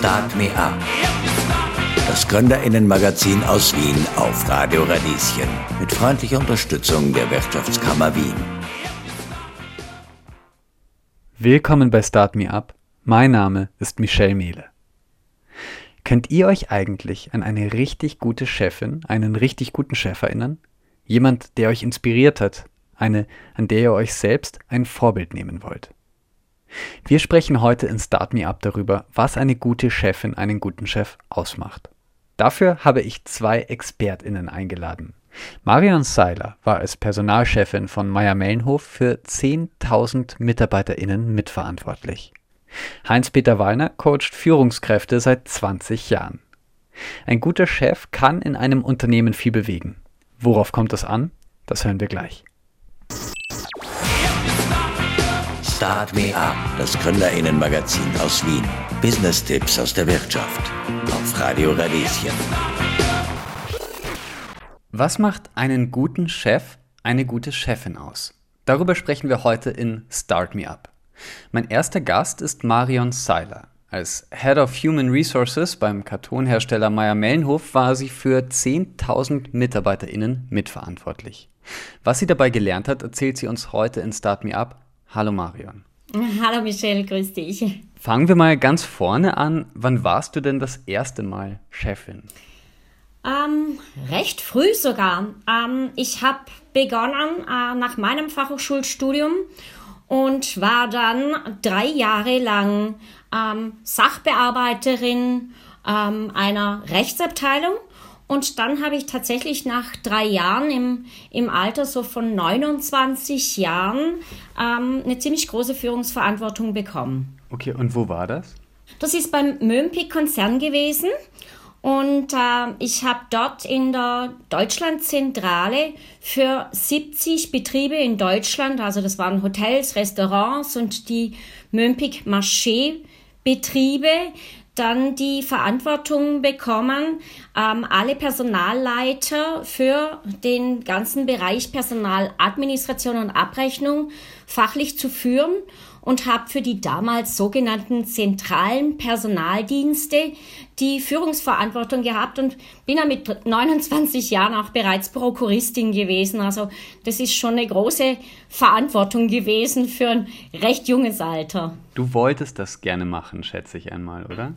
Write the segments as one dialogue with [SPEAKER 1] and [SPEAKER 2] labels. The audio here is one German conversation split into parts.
[SPEAKER 1] Start Me Up. Das Gründerinnenmagazin aus Wien auf Radio Radieschen. Mit freundlicher Unterstützung der Wirtschaftskammer Wien.
[SPEAKER 2] Willkommen bei Start Me Up. Mein Name ist Michelle Mehle. Könnt ihr euch eigentlich an eine richtig gute Chefin, einen richtig guten Chef erinnern? Jemand, der euch inspiriert hat, eine, an der ihr euch selbst ein Vorbild nehmen wollt. Wir sprechen heute in Start Me Up darüber, was eine gute Chefin einen guten Chef ausmacht. Dafür habe ich zwei ExpertInnen eingeladen. Marion Seiler war als Personalchefin von Meyer Mellenhof für 10.000 MitarbeiterInnen mitverantwortlich. Heinz-Peter Wallner coacht Führungskräfte seit 20 Jahren. Ein guter Chef kann in einem Unternehmen viel bewegen. Worauf kommt es an? Das hören wir gleich.
[SPEAKER 1] Start Me Up, das Gründerinnenmagazin aus Wien. Business-Tipps aus der Wirtschaft. Auf Radio Radieschen.
[SPEAKER 2] Was macht einen guten Chef, eine gute Chefin aus? Darüber sprechen wir heute in Start Me Up. Mein erster Gast ist Marion Seiler. Als Head of Human Resources beim Kartonhersteller Meyer Mellenhof war sie für 10.000 MitarbeiterInnen mitverantwortlich. Was sie dabei gelernt hat, erzählt sie uns heute in Start Me Up Hallo Marion.
[SPEAKER 3] Hallo Michelle, grüß dich.
[SPEAKER 2] Fangen wir mal ganz vorne an. Wann warst du denn das erste Mal Chefin?
[SPEAKER 3] Ähm, recht früh sogar. Ähm, ich habe begonnen äh, nach meinem Fachhochschulstudium und war dann drei Jahre lang ähm, Sachbearbeiterin ähm, einer Rechtsabteilung und dann habe ich tatsächlich nach drei Jahren im, im Alter so von 29 Jahren ähm, eine ziemlich große Führungsverantwortung bekommen.
[SPEAKER 2] Okay, und wo war das?
[SPEAKER 3] Das ist beim Mömpik-Konzern gewesen. Und äh, ich habe dort in der Deutschlandzentrale für 70 Betriebe in Deutschland, also das waren Hotels, Restaurants und die Mömpik Marché Betriebe, dann die Verantwortung bekommen, ähm, alle Personalleiter für den ganzen Bereich Personaladministration und Abrechnung fachlich zu führen und habe für die damals sogenannten zentralen Personaldienste die Führungsverantwortung gehabt und bin ja mit 29 Jahren auch bereits Prokuristin gewesen. Also das ist schon eine große Verantwortung gewesen für ein recht junges Alter.
[SPEAKER 2] Du wolltest das gerne machen, schätze ich einmal, oder?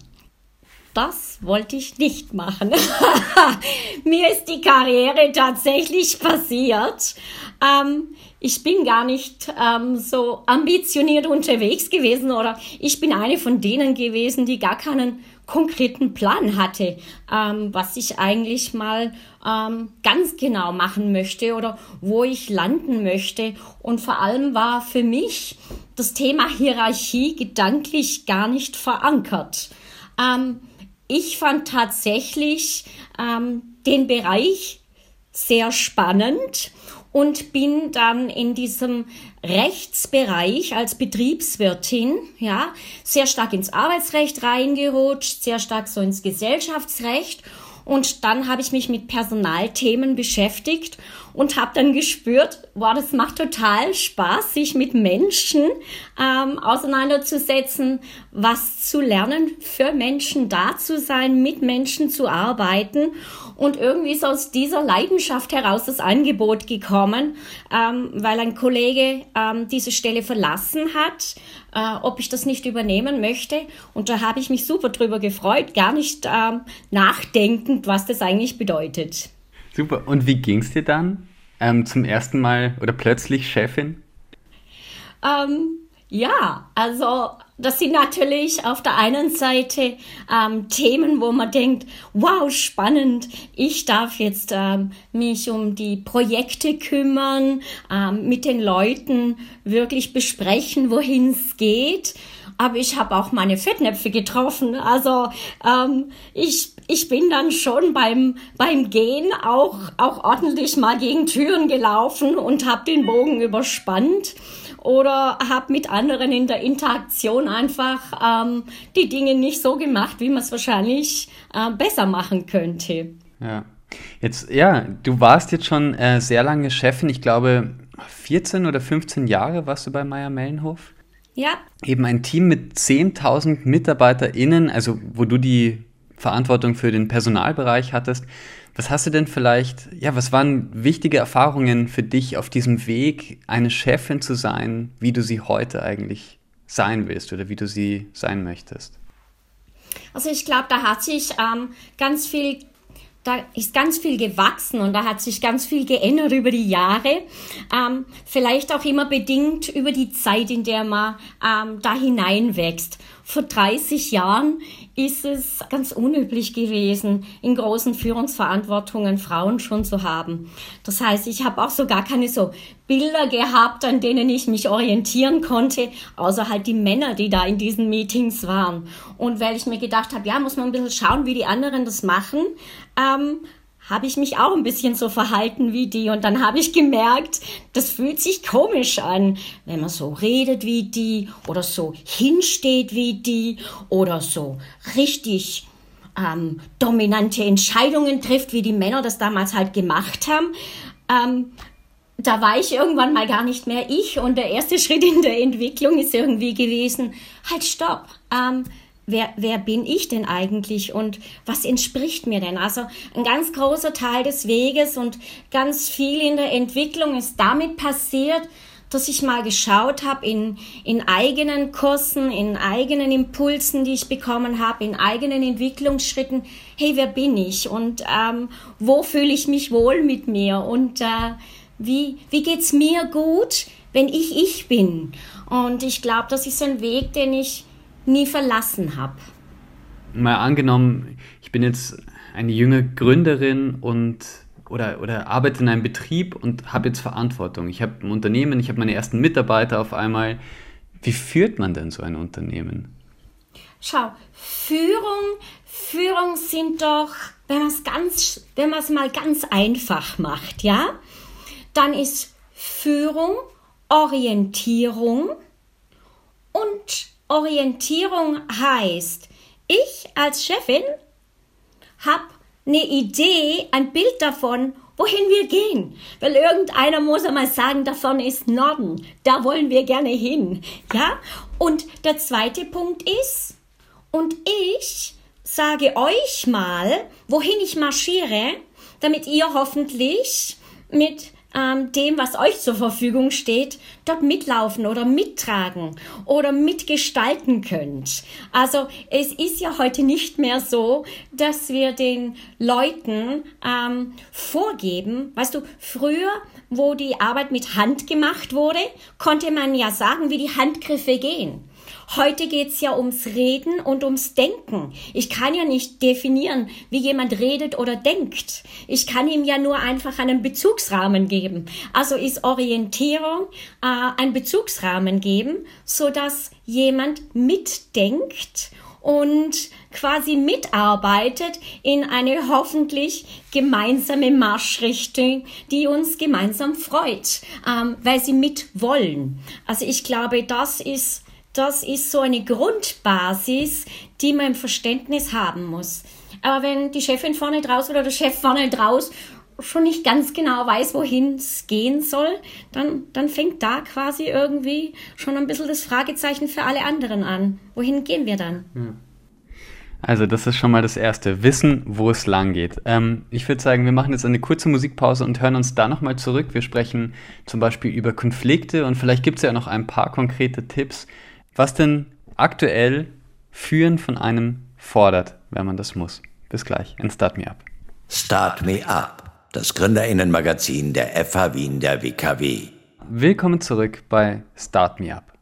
[SPEAKER 3] Das wollte ich nicht machen. Mir ist die Karriere tatsächlich passiert. Ähm, ich bin gar nicht ähm, so ambitioniert unterwegs gewesen oder ich bin eine von denen gewesen, die gar keinen konkreten Plan hatte, ähm, was ich eigentlich mal ähm, ganz genau machen möchte oder wo ich landen möchte. Und vor allem war für mich das Thema Hierarchie gedanklich gar nicht verankert. Ähm, ich fand tatsächlich ähm, den Bereich sehr spannend und bin dann in diesem Rechtsbereich als Betriebswirtin, ja, sehr stark ins Arbeitsrecht reingerutscht, sehr stark so ins Gesellschaftsrecht und dann habe ich mich mit Personalthemen beschäftigt und habe dann gespürt, wow, das macht total Spaß, sich mit Menschen ähm, auseinanderzusetzen, was zu lernen, für Menschen da zu sein, mit Menschen zu arbeiten. Und irgendwie ist aus dieser Leidenschaft heraus das Angebot gekommen, ähm, weil ein Kollege ähm, diese Stelle verlassen hat, äh, ob ich das nicht übernehmen möchte. Und da habe ich mich super drüber gefreut, gar nicht ähm, nachdenkend, was das eigentlich bedeutet.
[SPEAKER 2] Super. Und wie ging es dir dann ähm, zum ersten Mal oder plötzlich Chefin?
[SPEAKER 3] Ähm, ja, also das sind natürlich auf der einen Seite ähm, Themen, wo man denkt, wow, spannend, ich darf jetzt ähm, mich um die Projekte kümmern, ähm, mit den Leuten wirklich besprechen, wohin es geht. Aber ich habe auch meine Fettnäpfe getroffen. Also ähm, ich, ich bin dann schon beim, beim Gehen auch, auch ordentlich mal gegen Türen gelaufen und habe den Bogen überspannt oder habe mit anderen in der Interaktion einfach ähm, die Dinge nicht so gemacht, wie man es wahrscheinlich äh, besser machen könnte.
[SPEAKER 2] Ja. Jetzt, ja, du warst jetzt schon äh, sehr lange Chefin. Ich glaube, 14 oder 15 Jahre warst du bei Meier Mellenhof.
[SPEAKER 3] Ja.
[SPEAKER 2] Eben ein Team mit 10.000 MitarbeiterInnen, also wo du die Verantwortung für den Personalbereich hattest. Was hast du denn vielleicht, ja, was waren wichtige Erfahrungen für dich auf diesem Weg, eine Chefin zu sein, wie du sie heute eigentlich sein willst oder wie du sie sein möchtest?
[SPEAKER 3] Also ich glaube, da hat sich ähm, ganz viel da ist ganz viel gewachsen und da hat sich ganz viel geändert über die Jahre. Ähm, vielleicht auch immer bedingt über die Zeit, in der man ähm, da hineinwächst. Vor 30 Jahren ist es ganz unüblich gewesen, in großen Führungsverantwortungen Frauen schon zu haben. Das heißt, ich habe auch so gar keine so Bilder gehabt, an denen ich mich orientieren konnte, außer halt die Männer, die da in diesen Meetings waren. Und weil ich mir gedacht habe, ja, muss man ein bisschen schauen, wie die anderen das machen, ähm, habe ich mich auch ein bisschen so verhalten wie die und dann habe ich gemerkt, das fühlt sich komisch an, wenn man so redet wie die oder so hinsteht wie die oder so richtig ähm, dominante Entscheidungen trifft, wie die Männer das damals halt gemacht haben. Ähm, da war ich irgendwann mal gar nicht mehr ich und der erste Schritt in der Entwicklung ist irgendwie gewesen, halt stopp. Ähm, wer, wer bin ich denn eigentlich und was entspricht mir denn? Also ein ganz großer Teil des Weges und ganz viel in der Entwicklung ist damit passiert, dass ich mal geschaut habe in, in eigenen Kursen, in eigenen Impulsen, die ich bekommen habe, in eigenen Entwicklungsschritten, hey, wer bin ich und ähm, wo fühle ich mich wohl mit mir und äh, wie, wie geht's mir gut, wenn ich ich bin? Und ich glaube, das ist ein Weg, den ich nie verlassen habe.
[SPEAKER 2] Mal angenommen, ich bin jetzt eine junge Gründerin und oder, oder arbeite in einem Betrieb und habe jetzt Verantwortung. Ich habe ein Unternehmen, ich habe meine ersten Mitarbeiter auf einmal. Wie führt man denn so ein Unternehmen?
[SPEAKER 3] Schau, Führung, Führung sind doch, wenn man es ganz, wenn man es mal ganz einfach macht, ja, dann ist Führung Orientierung und Orientierung heißt, ich als Chefin habe eine Idee, ein Bild davon, wohin wir gehen. Weil irgendeiner muss einmal sagen, davon ist Norden, da wollen wir gerne hin. Ja? Und der zweite Punkt ist, und ich sage euch mal, wohin ich marschiere, damit ihr hoffentlich mit ähm, dem, was euch zur Verfügung steht, dort mitlaufen oder mittragen oder mitgestalten könnt. Also es ist ja heute nicht mehr so, dass wir den Leuten ähm, vorgeben, weißt du, früher wo die Arbeit mit Hand gemacht wurde, konnte man ja sagen, wie die Handgriffe gehen. Heute geht's ja ums Reden und ums Denken. Ich kann ja nicht definieren, wie jemand redet oder denkt. Ich kann ihm ja nur einfach einen Bezugsrahmen geben. Also ist Orientierung äh, ein Bezugsrahmen geben, so dass jemand mitdenkt und quasi mitarbeitet in eine hoffentlich gemeinsame Marschrichtung, die uns gemeinsam freut, ähm, weil sie mitwollen. Also ich glaube, das ist das ist so eine Grundbasis, die man im Verständnis haben muss. Aber wenn die Chefin vorne draus oder der Chef vorne draus schon nicht ganz genau weiß, wohin es gehen soll, dann, dann fängt da quasi irgendwie schon ein bisschen das Fragezeichen für alle anderen an. Wohin gehen wir dann?
[SPEAKER 2] Also das ist schon mal das Erste. Wissen, wo es lang geht. Ähm, ich würde sagen, wir machen jetzt eine kurze Musikpause und hören uns da nochmal zurück. Wir sprechen zum Beispiel über Konflikte und vielleicht gibt es ja noch ein paar konkrete Tipps, was denn aktuell Führen von einem fordert, wenn man das muss. Bis gleich in Start Me Up.
[SPEAKER 1] Start Me Up, das Gründerinnenmagazin der FH Wien der WKW.
[SPEAKER 2] Willkommen zurück bei Start Me Up.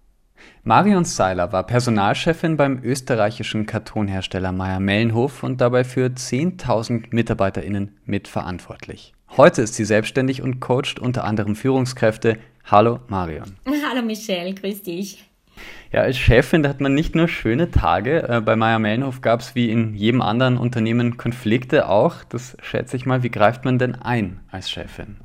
[SPEAKER 2] Marion Seiler war Personalchefin beim österreichischen Kartonhersteller Meyer-Mellenhof und dabei für 10.000 MitarbeiterInnen mitverantwortlich. Heute ist sie selbstständig und coacht unter anderem Führungskräfte. Hallo Marion.
[SPEAKER 3] Hallo Michelle, grüß dich.
[SPEAKER 2] Ja, als Chefin, hat man nicht nur schöne Tage. Äh, bei Meier Mellenhof gab es wie in jedem anderen Unternehmen Konflikte auch. Das schätze ich mal. Wie greift man denn ein als Chefin?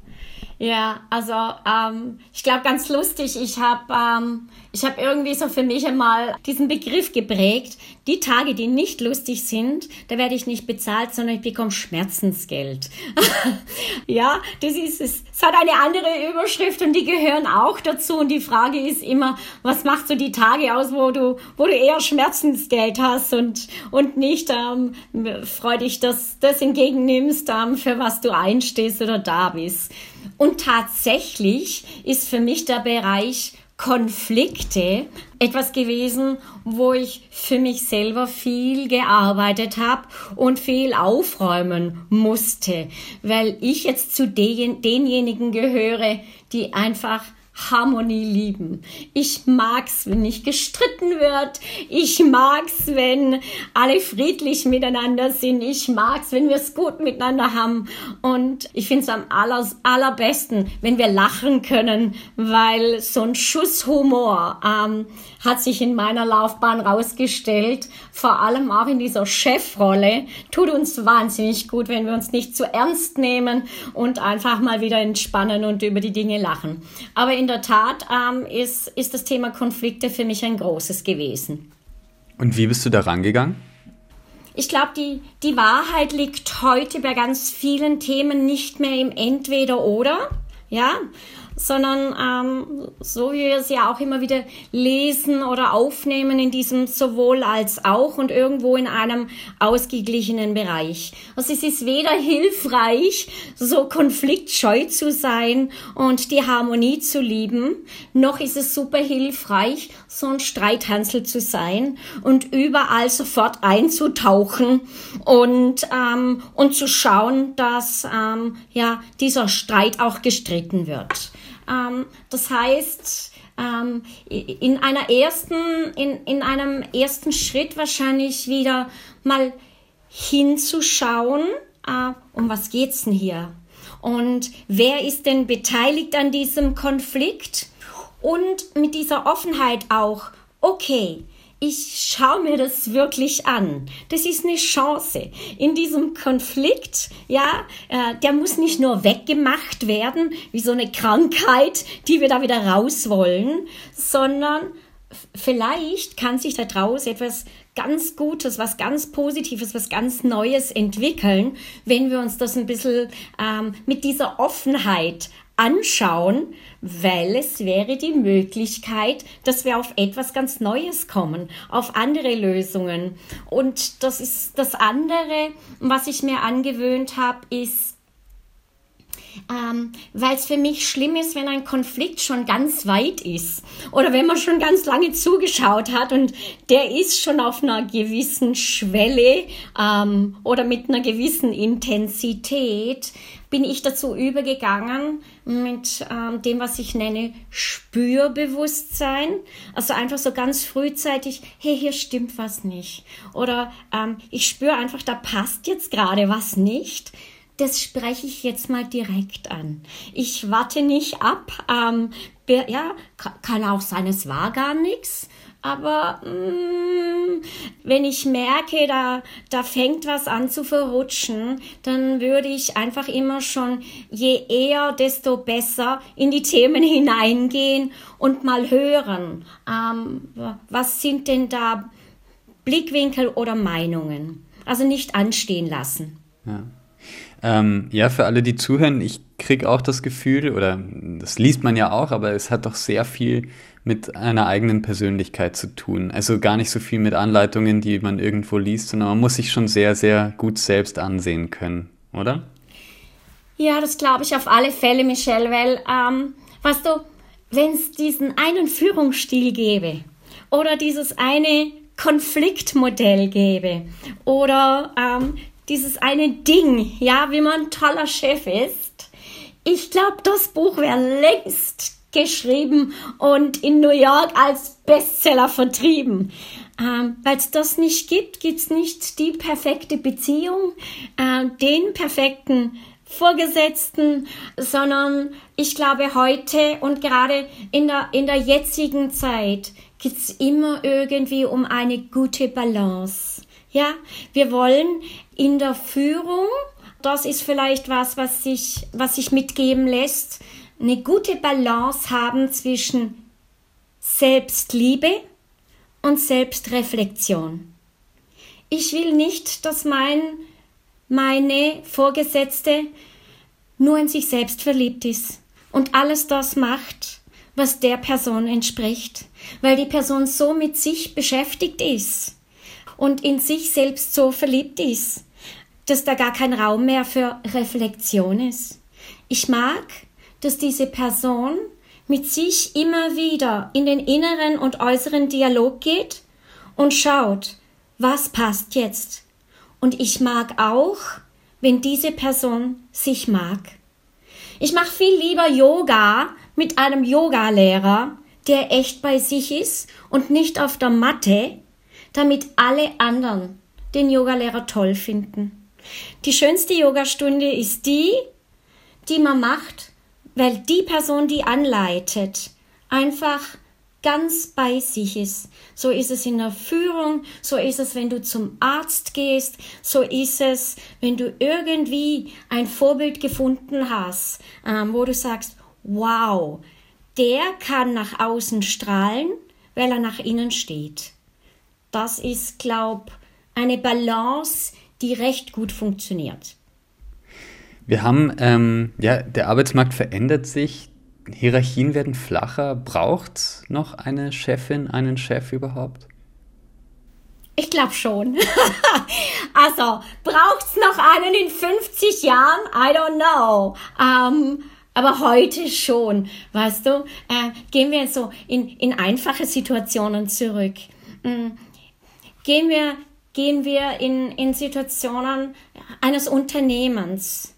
[SPEAKER 3] Ja, also ähm, ich glaube ganz lustig, ich habe ähm, ich habe irgendwie so für mich einmal diesen Begriff geprägt. Die Tage, die nicht lustig sind, da werde ich nicht bezahlt, sondern ich bekomme Schmerzensgeld. ja, das ist es. Es hat eine andere Überschrift und die gehören auch dazu. Und die Frage ist immer, was macht so die Tage aus, wo du, wo du eher Schmerzensgeld hast und, und nicht ähm, freudig das, das entgegennimmst, ähm, für was du einstehst oder da bist. Und tatsächlich ist für mich der Bereich Konflikte etwas gewesen, wo ich für mich selber viel gearbeitet habe und viel aufräumen musste, weil ich jetzt zu den, denjenigen gehöre, die einfach Harmonie lieben. Ich mag's, wenn nicht gestritten wird. Ich mag's, wenn alle friedlich miteinander sind. Ich mag's, wenn wir es gut miteinander haben. Und ich find's am aller, allerbesten, wenn wir lachen können, weil so ein Schuss Humor ähm, hat sich in meiner Laufbahn rausgestellt. Vor allem auch in dieser Chefrolle. Tut uns wahnsinnig gut, wenn wir uns nicht zu ernst nehmen und einfach mal wieder entspannen und über die Dinge lachen. Aber in der Tat ähm, ist, ist das Thema Konflikte für mich ein großes gewesen.
[SPEAKER 2] Und wie bist du da rangegangen?
[SPEAKER 3] Ich glaube, die, die Wahrheit liegt heute bei ganz vielen Themen nicht mehr im Entweder-Oder. Ja, sondern ähm, so wie wir es ja auch immer wieder lesen oder aufnehmen in diesem sowohl als auch und irgendwo in einem ausgeglichenen Bereich. Also es ist weder hilfreich, so konfliktscheu zu sein und die Harmonie zu lieben, noch ist es super hilfreich, so ein Streithansel zu sein und überall sofort einzutauchen und, ähm, und zu schauen, dass ähm, ja, dieser Streit auch gestritten wird. Ähm, das heißt, ähm, in einer ersten, in, in einem ersten Schritt wahrscheinlich wieder mal hinzuschauen, äh, um was geht's denn hier? Und wer ist denn beteiligt an diesem Konflikt? Und mit dieser Offenheit auch, okay, ich schaue mir das wirklich an. Das ist eine Chance. In diesem Konflikt, ja, äh, der muss nicht nur weggemacht werden, wie so eine Krankheit, die wir da wieder raus wollen, sondern vielleicht kann sich daraus etwas ganz Gutes, was ganz Positives, was ganz Neues entwickeln, wenn wir uns das ein bisschen ähm, mit dieser Offenheit anschauen, weil es wäre die Möglichkeit, dass wir auf etwas ganz Neues kommen, auf andere Lösungen. Und das ist das andere, was ich mir angewöhnt habe, ist ähm, weil es für mich schlimm ist, wenn ein Konflikt schon ganz weit ist oder wenn man schon ganz lange zugeschaut hat und der ist schon auf einer gewissen Schwelle ähm, oder mit einer gewissen Intensität, bin ich dazu übergegangen mit ähm, dem, was ich nenne Spürbewusstsein. Also einfach so ganz frühzeitig, hey, hier stimmt was nicht. Oder ähm, ich spüre einfach, da passt jetzt gerade was nicht das spreche ich jetzt mal direkt an. Ich warte nicht ab. Ähm, ja, kann auch sein, es war gar nichts. Aber mh, mm, wenn ich merke, da, da fängt was an zu verrutschen, dann würde ich einfach immer schon, je eher, desto besser in die Themen hineingehen und mal hören, ähm, was sind denn da Blickwinkel oder Meinungen. Also nicht anstehen lassen.
[SPEAKER 2] Ja. Ähm, ja, für alle, die zuhören, ich kriege auch das Gefühl, oder das liest man ja auch, aber es hat doch sehr viel mit einer eigenen Persönlichkeit zu tun. Also gar nicht so viel mit Anleitungen, die man irgendwo liest, sondern man muss sich schon sehr, sehr gut selbst ansehen können, oder?
[SPEAKER 3] Ja, das glaube ich auf alle Fälle, Michelle, weil, ähm, weißt du, wenn es diesen einen Führungsstil gäbe oder dieses eine Konfliktmodell gäbe oder ähm, dieses eine Ding, ja, wie man ein toller Chef ist. Ich glaube, das Buch wäre längst geschrieben und in New York als Bestseller vertrieben. Ähm, Weil es das nicht gibt, gibt es nicht die perfekte Beziehung, äh, den perfekten Vorgesetzten, sondern ich glaube heute und gerade in der, in der jetzigen Zeit geht es immer irgendwie um eine gute Balance. Ja, wir wollen in der Führung das ist vielleicht was, was sich, was sich mitgeben lässt. Eine gute Balance haben zwischen Selbstliebe und Selbstreflexion. Ich will nicht, dass mein, meine Vorgesetzte nur in sich selbst verliebt ist und alles das macht, was der Person entspricht, weil die Person so mit sich beschäftigt ist und in sich selbst so verliebt ist, dass da gar kein Raum mehr für Reflexion ist. Ich mag, dass diese Person mit sich immer wieder in den inneren und äußeren Dialog geht und schaut, was passt jetzt. Und ich mag auch, wenn diese Person sich mag. Ich mache viel lieber Yoga mit einem Yogalehrer, der echt bei sich ist und nicht auf der Matte, damit alle anderen den Yogalehrer toll finden. Die schönste Yogastunde ist die, die man macht, weil die Person, die anleitet, einfach ganz bei sich ist. So ist es in der Führung, so ist es, wenn du zum Arzt gehst, so ist es, wenn du irgendwie ein Vorbild gefunden hast, ähm, wo du sagst, wow, der kann nach außen strahlen, weil er nach innen steht. Das ist, glaub, eine Balance, die recht gut funktioniert.
[SPEAKER 2] Wir haben, ähm, ja, der Arbeitsmarkt verändert sich, Hierarchien werden flacher. Braucht es noch eine Chefin, einen Chef überhaupt?
[SPEAKER 3] Ich glaube schon. also, braucht es noch einen in 50 Jahren? I don't know. Ähm, aber heute schon, weißt du, äh, gehen wir so in, in einfache Situationen zurück. Mhm. Gehen wir gehen wir in, in Situationen eines Unternehmens.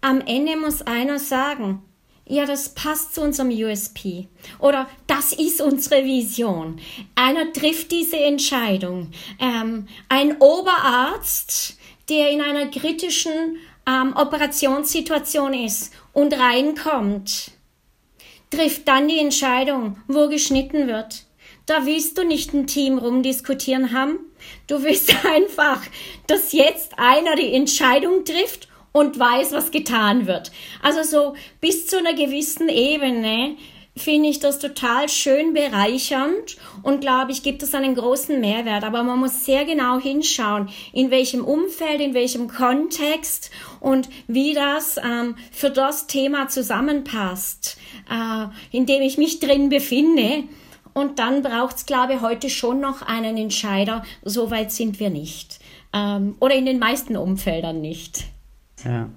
[SPEAKER 3] Am Ende muss einer sagen, ja, das passt zu unserem USP oder das ist unsere Vision. Einer trifft diese Entscheidung. Ähm, ein Oberarzt, der in einer kritischen ähm, Operationssituation ist und reinkommt, trifft dann die Entscheidung, wo geschnitten wird. Da willst du nicht ein Team rumdiskutieren haben. Du willst einfach, dass jetzt einer die Entscheidung trifft und weiß, was getan wird. Also so bis zu einer gewissen Ebene finde ich das total schön bereichernd und glaube ich, gibt es einen großen Mehrwert. Aber man muss sehr genau hinschauen, in welchem Umfeld, in welchem Kontext und wie das ähm, für das Thema zusammenpasst, äh, in dem ich mich drin befinde. Und dann braucht es, glaube ich, heute schon noch einen Entscheider. So weit sind wir nicht. Ähm, oder in den meisten Umfeldern nicht.
[SPEAKER 2] Ja.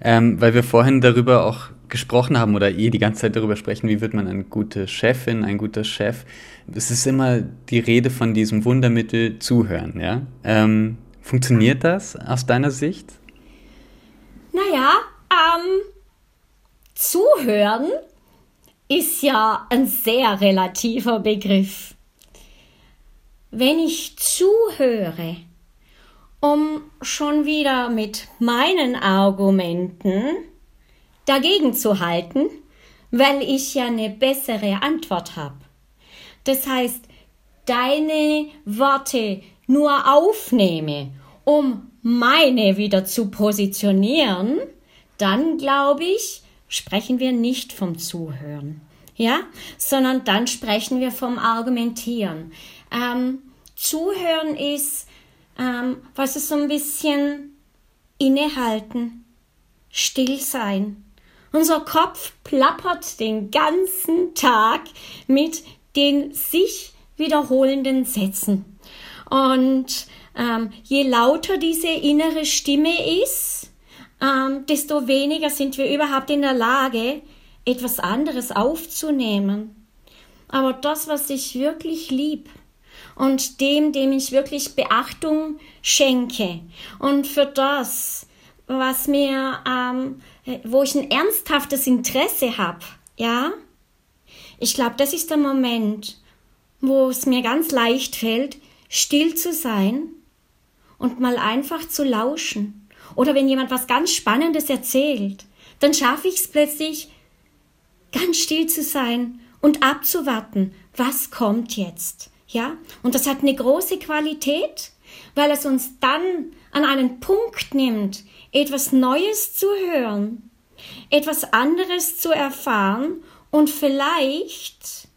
[SPEAKER 2] Ähm, weil wir vorhin darüber auch gesprochen haben oder eh die ganze Zeit darüber sprechen, wie wird man eine gute Chefin, ein guter Chef. Es ist immer die Rede von diesem Wundermittel Zuhören. Ja? Ähm, funktioniert das aus deiner Sicht?
[SPEAKER 3] Naja, ähm, Zuhören ist ja ein sehr relativer Begriff. Wenn ich zuhöre, um schon wieder mit meinen Argumenten dagegen zu halten, weil ich ja eine bessere Antwort habe. Das heißt, deine Worte nur aufnehme, um meine wieder zu positionieren, dann glaube ich, sprechen wir nicht vom Zuhören, ja, sondern dann sprechen wir vom Argumentieren. Ähm, Zuhören ist, ähm, was ist so ein bisschen innehalten, still sein. Unser Kopf plappert den ganzen Tag mit den sich wiederholenden Sätzen. Und ähm, je lauter diese innere Stimme ist, ähm, desto weniger sind wir überhaupt in der Lage, etwas anderes aufzunehmen. Aber das, was ich wirklich lieb und dem, dem ich wirklich Beachtung schenke und für das, was mir, ähm, wo ich ein ernsthaftes Interesse habe, ja, ich glaube, das ist der Moment, wo es mir ganz leicht fällt, still zu sein und mal einfach zu lauschen oder wenn jemand was ganz Spannendes erzählt, dann schaffe ich es plötzlich, ganz still zu sein und abzuwarten, was kommt jetzt. Ja, und das hat eine große Qualität, weil es uns dann an einen Punkt nimmt, etwas Neues zu hören, etwas anderes zu erfahren und vielleicht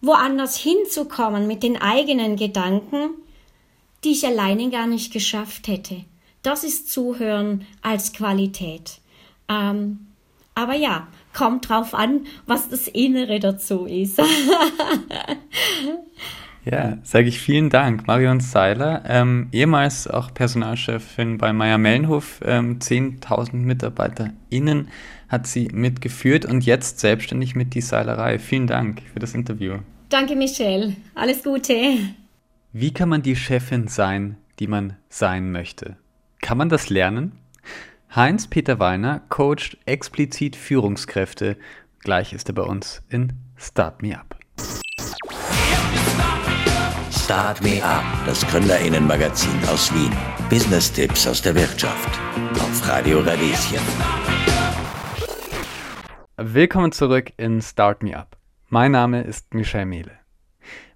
[SPEAKER 3] woanders hinzukommen mit den eigenen Gedanken, die ich alleine gar nicht geschafft hätte. Das ist Zuhören als Qualität. Ähm, aber ja, kommt drauf an, was das Innere dazu ist.
[SPEAKER 2] ja, sage ich vielen Dank, Marion Seiler, ähm, ehemals auch Personalchefin bei Meier Mellenhof, ähm, 10.000 MitarbeiterInnen hat sie mitgeführt und jetzt selbstständig mit die Seilerei. Vielen Dank für das Interview.
[SPEAKER 3] Danke, Michelle. Alles Gute.
[SPEAKER 2] Wie kann man die Chefin sein, die man sein möchte? Kann man das lernen? Heinz-Peter Weiner coacht explizit Führungskräfte. Gleich ist er bei uns in Start Me Up.
[SPEAKER 1] Start Me Up, das Gründerinnenmagazin aus Wien. Business-Tipps aus der Wirtschaft. Auf Radio Radieschen.
[SPEAKER 2] Willkommen zurück in Start Me Up. Mein Name ist Michel Mehle.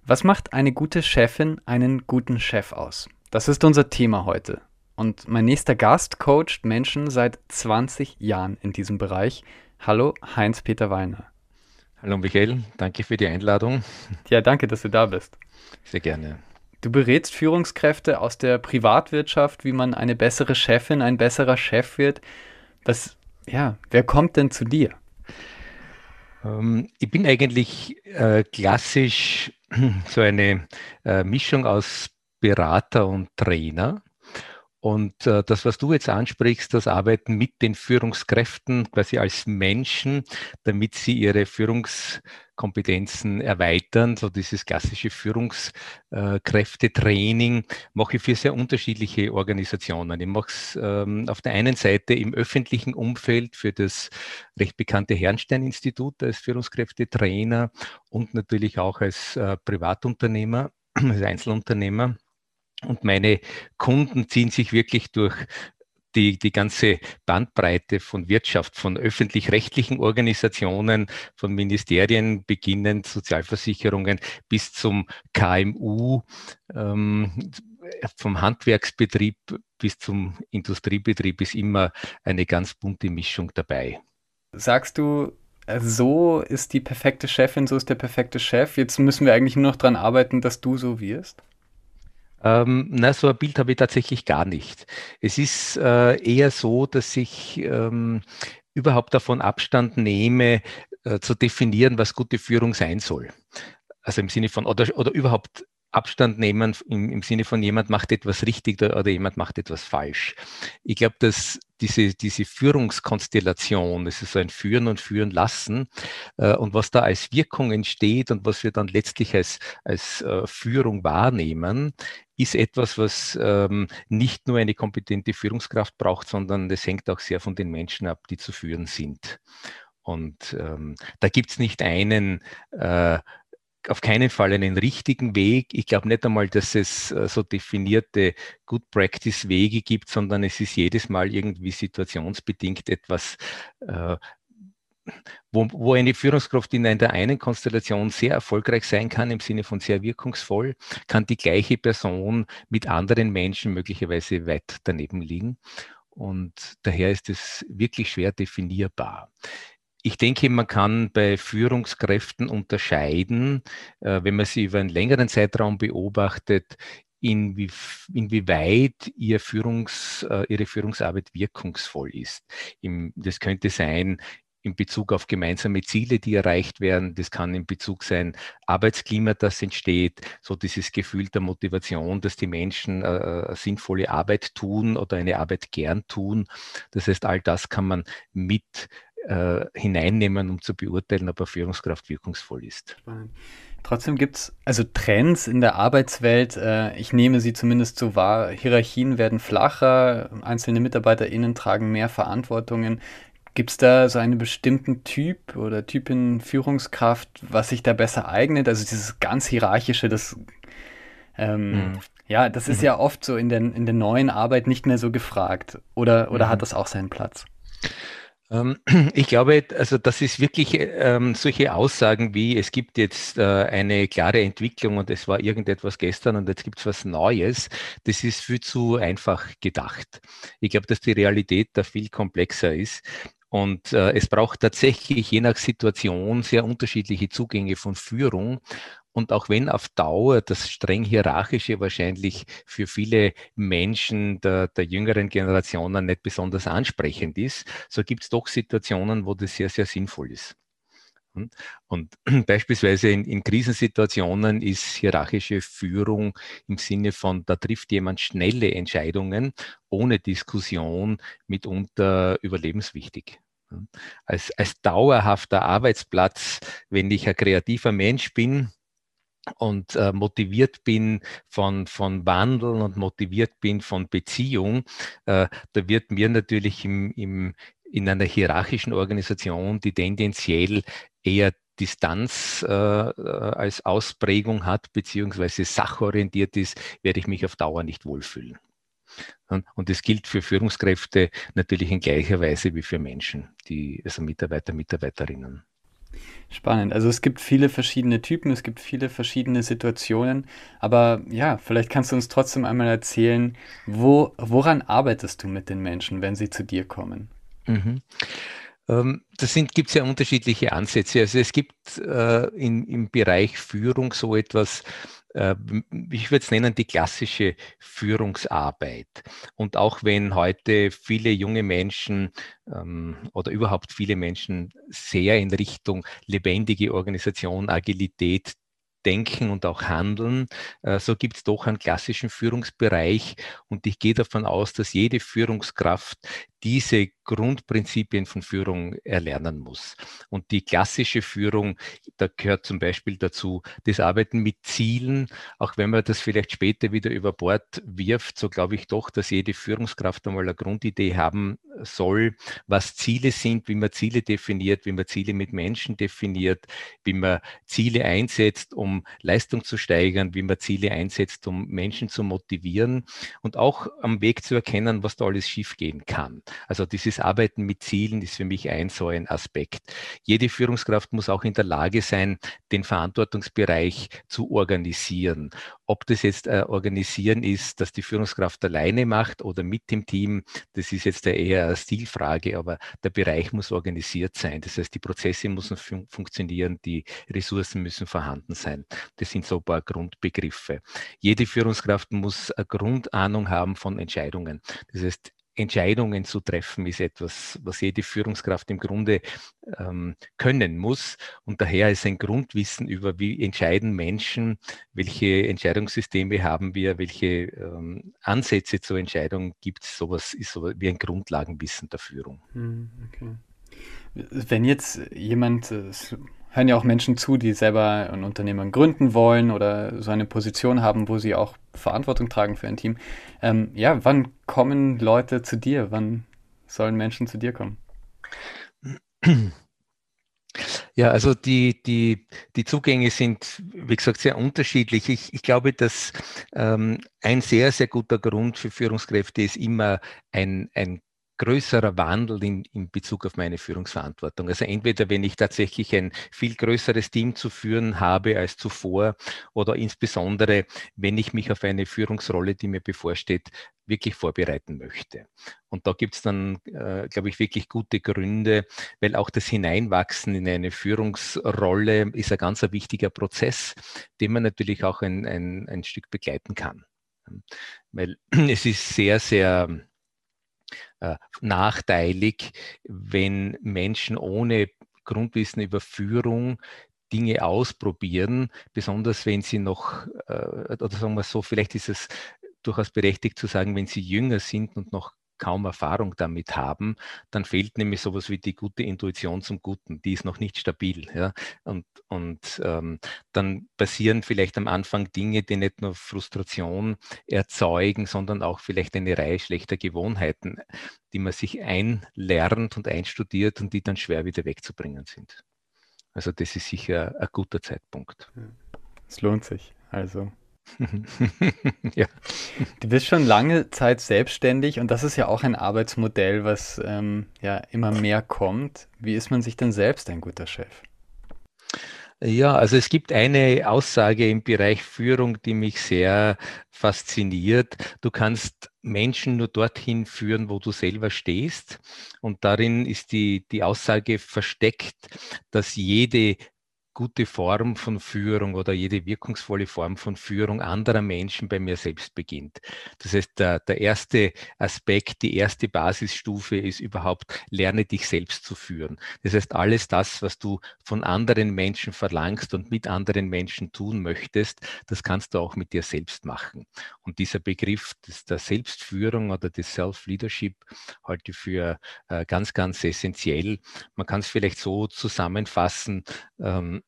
[SPEAKER 2] Was macht eine gute Chefin einen guten Chef aus? Das ist unser Thema heute. Und mein nächster Gast coacht Menschen seit 20 Jahren in diesem Bereich. Hallo, Heinz-Peter Weiner.
[SPEAKER 4] Hallo Michael, danke für die Einladung.
[SPEAKER 2] Ja, danke, dass du da bist.
[SPEAKER 4] Sehr gerne.
[SPEAKER 2] Du berätst Führungskräfte aus der Privatwirtschaft, wie man eine bessere Chefin, ein besserer Chef wird. Was, ja, wer kommt denn zu dir?
[SPEAKER 4] Ähm, ich bin eigentlich äh, klassisch so eine äh, Mischung aus Berater und Trainer. Und äh, das, was du jetzt ansprichst, das Arbeiten mit den Führungskräften quasi als Menschen, damit sie ihre Führungskompetenzen erweitern, so dieses klassische Führungskräftetraining, mache ich für sehr unterschiedliche Organisationen. Ich mache es ähm, auf der einen Seite im öffentlichen Umfeld für das recht bekannte Herrnstein-Institut als Führungskräftetrainer und natürlich auch als äh, Privatunternehmer, als Einzelunternehmer. Und meine Kunden ziehen sich wirklich durch die, die ganze Bandbreite von Wirtschaft, von öffentlich-rechtlichen Organisationen, von Ministerien beginnend, Sozialversicherungen bis zum KMU, ähm, vom Handwerksbetrieb bis zum Industriebetrieb ist immer eine ganz bunte Mischung dabei.
[SPEAKER 2] Sagst du, so ist die perfekte Chefin, so ist der perfekte Chef. Jetzt müssen wir eigentlich nur noch daran arbeiten, dass du so wirst?
[SPEAKER 4] Ähm, na, so ein Bild habe ich tatsächlich gar nicht. Es ist äh, eher so, dass ich ähm, überhaupt davon Abstand nehme, äh, zu definieren, was gute Führung sein soll. Also im Sinne von, oder, oder überhaupt Abstand nehmen im, im Sinne von jemand macht etwas richtig oder jemand macht etwas falsch. Ich glaube, dass diese, diese Führungskonstellation, es ist so ein Führen und Führen lassen äh, und was da als Wirkung entsteht und was wir dann letztlich als, als äh, Führung wahrnehmen, ist etwas, was ähm, nicht nur eine kompetente Führungskraft braucht, sondern das hängt auch sehr von den Menschen ab, die zu führen sind. Und ähm, da gibt es nicht einen äh, auf keinen Fall einen richtigen Weg. Ich glaube nicht einmal, dass es äh, so definierte Good Practice Wege gibt, sondern es ist jedes Mal irgendwie situationsbedingt etwas, äh, wo, wo eine Führungskraft in der einen Konstellation sehr erfolgreich sein kann, im Sinne von sehr wirkungsvoll, kann die gleiche Person mit anderen Menschen möglicherweise weit daneben liegen. Und daher ist es wirklich schwer definierbar. Ich denke, man kann bei Führungskräften unterscheiden, äh, wenn man sie über einen längeren Zeitraum beobachtet, inwie, inwieweit ihr Führungs, äh, ihre Führungsarbeit wirkungsvoll ist. das könnte sein in Bezug auf gemeinsame Ziele, die erreicht werden. Das kann in Bezug sein Arbeitsklima, das entsteht, so dieses Gefühl der Motivation, dass die Menschen äh, sinnvolle Arbeit tun oder eine Arbeit gern tun. Das heißt, all das kann man mit äh, hineinnehmen, um zu beurteilen, ob eine Führungskraft wirkungsvoll ist.
[SPEAKER 2] Spannend. Trotzdem gibt es also Trends in der Arbeitswelt. Äh, ich nehme sie zumindest so wahr. Hierarchien werden flacher, einzelne MitarbeiterInnen tragen mehr Verantwortungen. Gibt es da so einen bestimmten Typ oder Typin Führungskraft, was sich da besser eignet? Also dieses ganz hierarchische, das ähm, mhm. ja, das ist mhm. ja oft so in der, in der neuen Arbeit nicht mehr so gefragt. Oder, oder mhm. hat das auch seinen Platz?
[SPEAKER 4] Ähm, ich glaube, also das ist wirklich ähm, solche Aussagen wie, es gibt jetzt äh, eine klare Entwicklung und es war irgendetwas gestern und jetzt gibt es was Neues, das ist viel zu einfach gedacht. Ich glaube, dass die Realität da viel komplexer ist. Und äh, es braucht tatsächlich je nach Situation sehr unterschiedliche Zugänge von Führung. Und auch wenn auf Dauer das streng hierarchische wahrscheinlich für viele Menschen der, der jüngeren Generationen nicht besonders ansprechend ist, so gibt es doch Situationen, wo das sehr, sehr sinnvoll ist. Und beispielsweise in, in, Krisensituationen ist hierarchische Führung im Sinne von, da trifft jemand schnelle Entscheidungen ohne Diskussion mitunter überlebenswichtig. Als, als dauerhafter Arbeitsplatz, wenn ich ein kreativer Mensch bin, und äh, motiviert bin von, von Wandeln und motiviert bin von Beziehung, äh, da wird mir natürlich im, im, in einer hierarchischen Organisation, die tendenziell eher Distanz äh, äh als Ausprägung hat, beziehungsweise sachorientiert ist, werde ich mich auf Dauer nicht wohlfühlen. Und das gilt für Führungskräfte natürlich in gleicher Weise wie für Menschen, die, also Mitarbeiter, Mitarbeiterinnen.
[SPEAKER 2] Spannend. Also es gibt viele verschiedene Typen, es gibt viele verschiedene Situationen, aber ja, vielleicht kannst du uns trotzdem einmal erzählen, wo, woran arbeitest du mit den Menschen, wenn sie zu dir kommen?
[SPEAKER 4] Mhm. Ähm, das gibt es ja unterschiedliche Ansätze. Also es gibt äh, in, im Bereich Führung so etwas, ich würde es nennen, die klassische Führungsarbeit. Und auch wenn heute viele junge Menschen ähm, oder überhaupt viele Menschen sehr in Richtung lebendige Organisation, Agilität denken und auch handeln, äh, so gibt es doch einen klassischen Führungsbereich. Und ich gehe davon aus, dass jede Führungskraft diese Grundprinzipien von Führung erlernen muss. Und die klassische Führung, da gehört zum Beispiel dazu das Arbeiten mit Zielen. Auch wenn man das vielleicht später wieder über Bord wirft, so glaube ich doch, dass jede Führungskraft einmal eine Grundidee haben soll, was Ziele sind, wie man Ziele definiert, wie man Ziele mit Menschen definiert, wie man Ziele einsetzt, um Leistung zu steigern, wie man Ziele einsetzt, um Menschen zu motivieren und auch am Weg zu erkennen, was da alles schiefgehen kann. Also dieses Arbeiten mit Zielen ist für mich ein so ein Aspekt. Jede Führungskraft muss auch in der Lage sein, den Verantwortungsbereich zu organisieren. Ob das jetzt äh, organisieren ist, dass die Führungskraft alleine macht oder mit dem Team, das ist jetzt eher eine Stilfrage, aber der Bereich muss organisiert sein. Das heißt, die Prozesse müssen fun funktionieren, die Ressourcen müssen vorhanden sein. Das sind so ein paar Grundbegriffe. Jede Führungskraft muss eine Grundahnung haben von Entscheidungen. Das heißt, Entscheidungen zu treffen, ist etwas, was jede Führungskraft im Grunde ähm, können muss. Und daher ist ein Grundwissen über, wie entscheiden Menschen, welche Entscheidungssysteme haben wir, welche ähm, Ansätze zur Entscheidung gibt es. Sowas ist so wie ein Grundlagenwissen der Führung. Hm,
[SPEAKER 2] okay. Wenn jetzt jemand äh, hören ja auch Menschen zu, die selber ein Unternehmen gründen wollen oder so eine Position haben, wo sie auch Verantwortung tragen für ein Team. Ähm, ja, wann kommen Leute zu dir? Wann sollen Menschen zu dir kommen?
[SPEAKER 4] Ja, also die, die, die Zugänge sind, wie gesagt, sehr unterschiedlich. Ich, ich glaube, dass ähm, ein sehr, sehr guter Grund für Führungskräfte ist immer ein, ein größerer Wandel in, in Bezug auf meine Führungsverantwortung. Also entweder, wenn ich tatsächlich ein viel größeres Team zu führen habe als zuvor oder insbesondere, wenn ich mich auf eine Führungsrolle, die mir bevorsteht, wirklich vorbereiten möchte. Und da gibt es dann, äh, glaube ich, wirklich gute Gründe, weil auch das Hineinwachsen in eine Führungsrolle ist ein ganz wichtiger Prozess, den man natürlich auch ein, ein, ein Stück begleiten kann. Weil es ist sehr, sehr äh, nachteilig, wenn Menschen ohne Grundwissen über Führung Dinge ausprobieren, besonders wenn sie noch, äh, oder sagen wir so, vielleicht ist es durchaus berechtigt zu sagen, wenn sie jünger sind und noch kaum Erfahrung damit haben, dann fehlt nämlich sowas wie die gute Intuition zum Guten. Die ist noch nicht stabil. Ja? Und, und ähm, dann passieren vielleicht am Anfang Dinge, die nicht nur Frustration erzeugen, sondern auch vielleicht eine Reihe schlechter Gewohnheiten, die man sich einlernt und einstudiert und die dann schwer wieder wegzubringen sind. Also das ist sicher ein guter Zeitpunkt.
[SPEAKER 2] Es lohnt sich. Also ja. Du bist schon lange Zeit selbstständig und das ist ja auch ein Arbeitsmodell, was ähm, ja immer mehr kommt. Wie ist man sich denn selbst ein guter Chef?
[SPEAKER 4] Ja, also es gibt eine Aussage im Bereich Führung, die mich sehr fasziniert. Du kannst Menschen nur dorthin führen, wo du selber stehst. Und darin ist die, die Aussage versteckt, dass jede gute Form von Führung oder jede wirkungsvolle Form von Führung anderer Menschen bei mir selbst beginnt. Das heißt, der, der erste Aspekt, die erste Basisstufe ist überhaupt, lerne dich selbst zu führen. Das heißt, alles das, was du von anderen Menschen verlangst und mit anderen Menschen tun möchtest, das kannst du auch mit dir selbst machen. Und dieser Begriff des, der Selbstführung oder des Self-Leadership halte ich für äh, ganz, ganz essentiell. Man kann es vielleicht so zusammenfassen, ähm,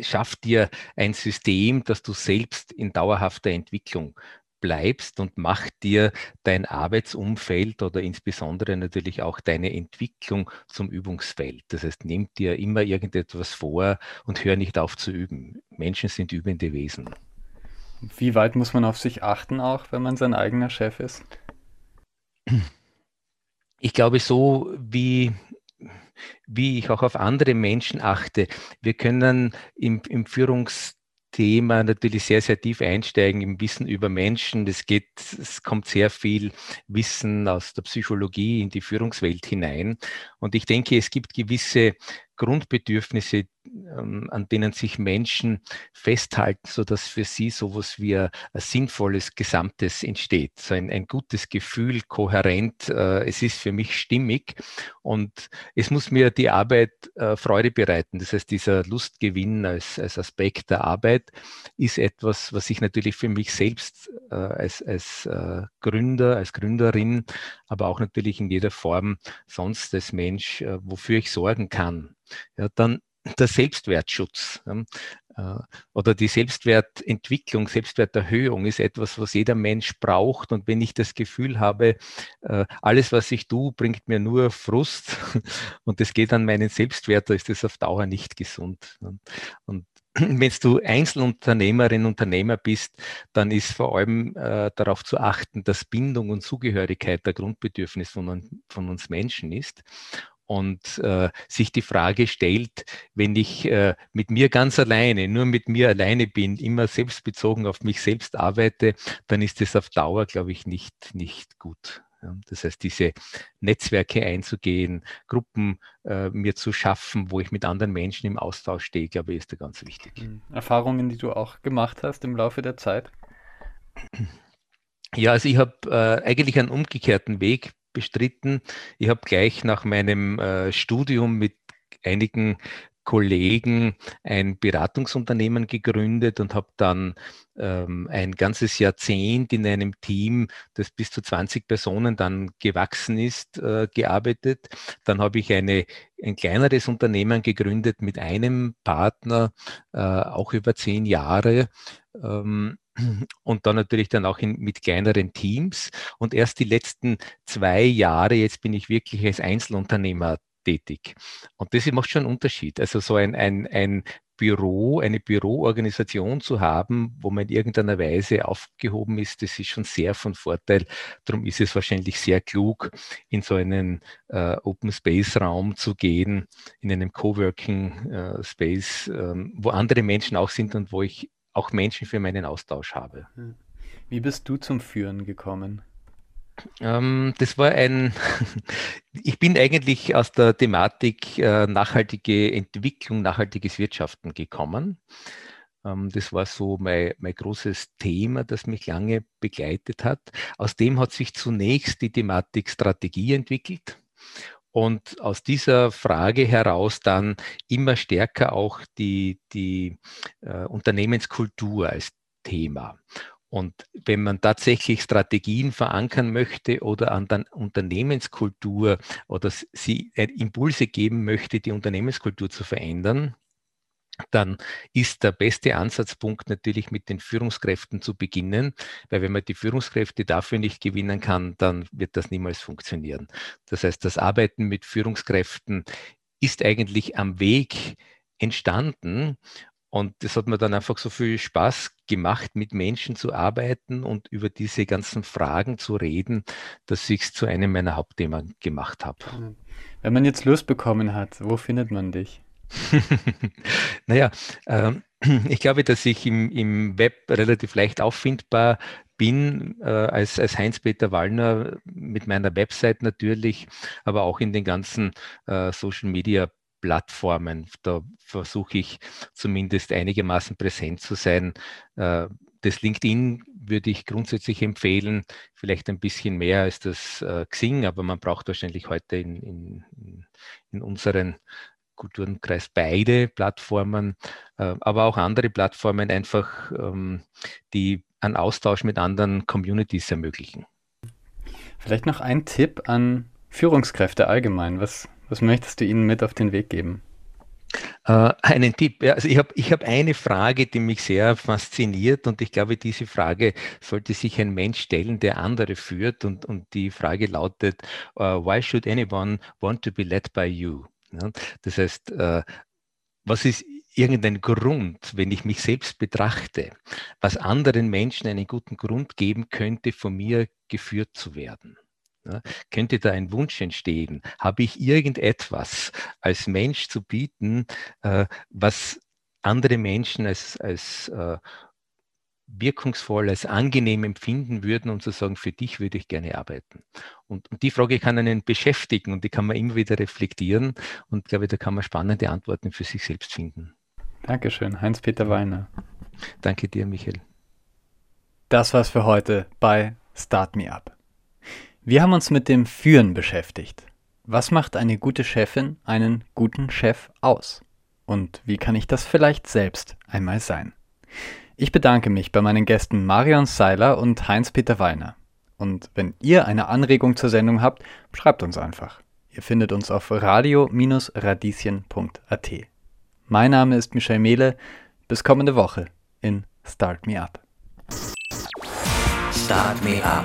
[SPEAKER 4] schaff dir ein System, dass du selbst in dauerhafter Entwicklung bleibst und mach dir dein Arbeitsumfeld oder insbesondere natürlich auch deine Entwicklung zum Übungsfeld. Das heißt, nimm dir immer irgendetwas vor und hör nicht auf zu üben. Menschen sind übende Wesen.
[SPEAKER 2] Wie weit muss man auf sich achten, auch wenn man sein eigener Chef ist?
[SPEAKER 4] Ich glaube, so wie wie ich auch auf andere Menschen achte. Wir können im, im Führungsthema natürlich sehr, sehr tief einsteigen im Wissen über Menschen. Es geht, es kommt sehr viel Wissen aus der Psychologie in die Führungswelt hinein. Und ich denke, es gibt gewisse Grundbedürfnisse, ähm, an denen sich Menschen festhalten, sodass für sie sowas wie ein, sinnvolles Gesamtes entsteht. So ein, ein gutes Gefühl, kohärent, äh, es ist für mich stimmig und es muss mir die Arbeit äh, Freude bereiten. Das heißt, dieser Lustgewinn als, als Aspekt der Arbeit ist etwas, was ich natürlich für mich selbst äh, als, als Gründer, als Gründerin, aber auch natürlich in jeder Form sonst als Mensch, äh, wofür ich sorgen kann. Ja, dann der Selbstwertschutz äh, oder die Selbstwertentwicklung, Selbstwerterhöhung ist etwas, was jeder Mensch braucht. Und wenn ich das Gefühl habe, äh, alles, was ich tue, bringt mir nur Frust und es geht an meinen Selbstwert, da ist das auf Dauer nicht gesund. Und wenn du Einzelunternehmerin, Unternehmer bist, dann ist vor allem äh, darauf zu achten, dass Bindung und Zugehörigkeit der Grundbedürfnis von, von uns Menschen ist und äh, sich die Frage stellt, wenn ich äh, mit mir ganz alleine, nur mit mir alleine bin, immer selbstbezogen auf mich selbst arbeite, dann ist das auf Dauer, glaube ich, nicht, nicht gut. Das heißt, diese Netzwerke einzugehen, Gruppen äh, mir zu schaffen, wo ich mit anderen Menschen im Austausch stehe, glaube ich, ist da ganz wichtig. Hm.
[SPEAKER 2] Erfahrungen, die du auch gemacht hast im Laufe der Zeit?
[SPEAKER 4] Ja, also ich habe äh, eigentlich einen umgekehrten Weg bestritten. Ich habe gleich nach meinem äh, Studium mit einigen Kollegen ein Beratungsunternehmen gegründet und habe dann ähm, ein ganzes Jahrzehnt in einem Team, das bis zu 20 Personen dann gewachsen ist, äh, gearbeitet. Dann habe ich eine, ein kleineres Unternehmen gegründet mit einem Partner, äh, auch über zehn Jahre. Ähm, und dann natürlich dann auch in, mit kleineren Teams. Und erst die letzten zwei Jahre, jetzt bin ich wirklich als Einzelunternehmer tätig. Und das macht schon einen Unterschied. Also so ein, ein, ein Büro, eine Büroorganisation zu haben, wo man in irgendeiner Weise aufgehoben ist, das ist schon sehr von Vorteil. Darum ist es wahrscheinlich sehr klug, in so einen äh, Open Space Raum zu gehen, in einem Coworking äh, Space, ähm, wo andere Menschen auch sind und wo ich auch Menschen für meinen Austausch habe.
[SPEAKER 2] Wie bist du zum Führen gekommen?
[SPEAKER 4] Ähm, das war ein, ich bin eigentlich aus der Thematik äh, nachhaltige Entwicklung, nachhaltiges Wirtschaften gekommen. Ähm, das war so mein, mein großes Thema, das mich lange begleitet hat. Aus dem hat sich zunächst die Thematik Strategie entwickelt und aus dieser Frage heraus dann immer stärker auch die, die äh, Unternehmenskultur als Thema. Und wenn man tatsächlich Strategien verankern möchte oder an der Unternehmenskultur oder sie äh, Impulse geben möchte, die Unternehmenskultur zu verändern, dann ist der beste Ansatzpunkt natürlich mit den Führungskräften zu beginnen, weil wenn man die Führungskräfte dafür nicht gewinnen kann, dann wird das niemals funktionieren. Das heißt, das Arbeiten mit Führungskräften ist eigentlich am Weg entstanden Und das hat mir dann einfach so viel Spaß gemacht, mit Menschen zu arbeiten und über diese ganzen Fragen zu reden, dass ich es zu einem meiner Hauptthemen gemacht habe.
[SPEAKER 2] Wenn man jetzt Lust bekommen hat, wo findet man dich?
[SPEAKER 4] naja, äh, ich glaube, dass ich im, im Web relativ leicht auffindbar bin, äh, als, als Heinz-Peter Wallner mit meiner Website natürlich, aber auch in den ganzen äh, Social-Media Plattformen. Da versuche ich zumindest einigermaßen präsent zu sein. Äh, das LinkedIn würde ich grundsätzlich empfehlen, vielleicht ein bisschen mehr als das äh, Xing, aber man braucht wahrscheinlich heute in, in, in unseren Kulturenkreis beide Plattformen, äh, aber auch andere Plattformen einfach, ähm, die einen Austausch mit anderen Communities ermöglichen.
[SPEAKER 2] Vielleicht noch ein Tipp an Führungskräfte allgemein. Was, was möchtest du ihnen mit auf den Weg geben?
[SPEAKER 4] Äh, einen Tipp. Also ich habe ich hab eine Frage, die mich sehr fasziniert und ich glaube, diese Frage sollte sich ein Mensch stellen, der andere führt und, und die Frage lautet, uh, why should anyone want to be led by you? Ja, das heißt, uh, was ist irgendein Grund, wenn ich mich selbst betrachte, was anderen Menschen einen guten Grund geben könnte, von mir geführt zu werden? Ja, könnte da ein Wunsch entstehen? Habe ich irgendetwas als Mensch zu bieten, äh, was andere Menschen als, als äh, wirkungsvoll, als angenehm empfinden würden und zu sagen, für dich würde ich gerne arbeiten. Und, und, die Frage kann einen beschäftigen und die kann man immer wieder reflektieren und glaube, da kann man spannende Antworten für sich selbst finden.
[SPEAKER 2] Dankeschön, Heinz-Peter Weiner.
[SPEAKER 4] Danke dir, Michael.
[SPEAKER 2] Das war's für heute bei Start Me Up. Wir haben uns mit dem Führen beschäftigt. Was macht eine gute Chefin einen guten Chef aus? Und wie kann ich das vielleicht selbst einmal sein? Ich bedanke mich bei meinen Gästen Marion Seiler und Heinz-Peter Weiner. Und wenn ihr eine Anregung zur Sendung habt, schreibt uns einfach. Ihr findet uns auf radio-radieschen.at. Mein Name ist Michel Mehle. Bis kommende Woche in Start Me Up.
[SPEAKER 1] Start Me Up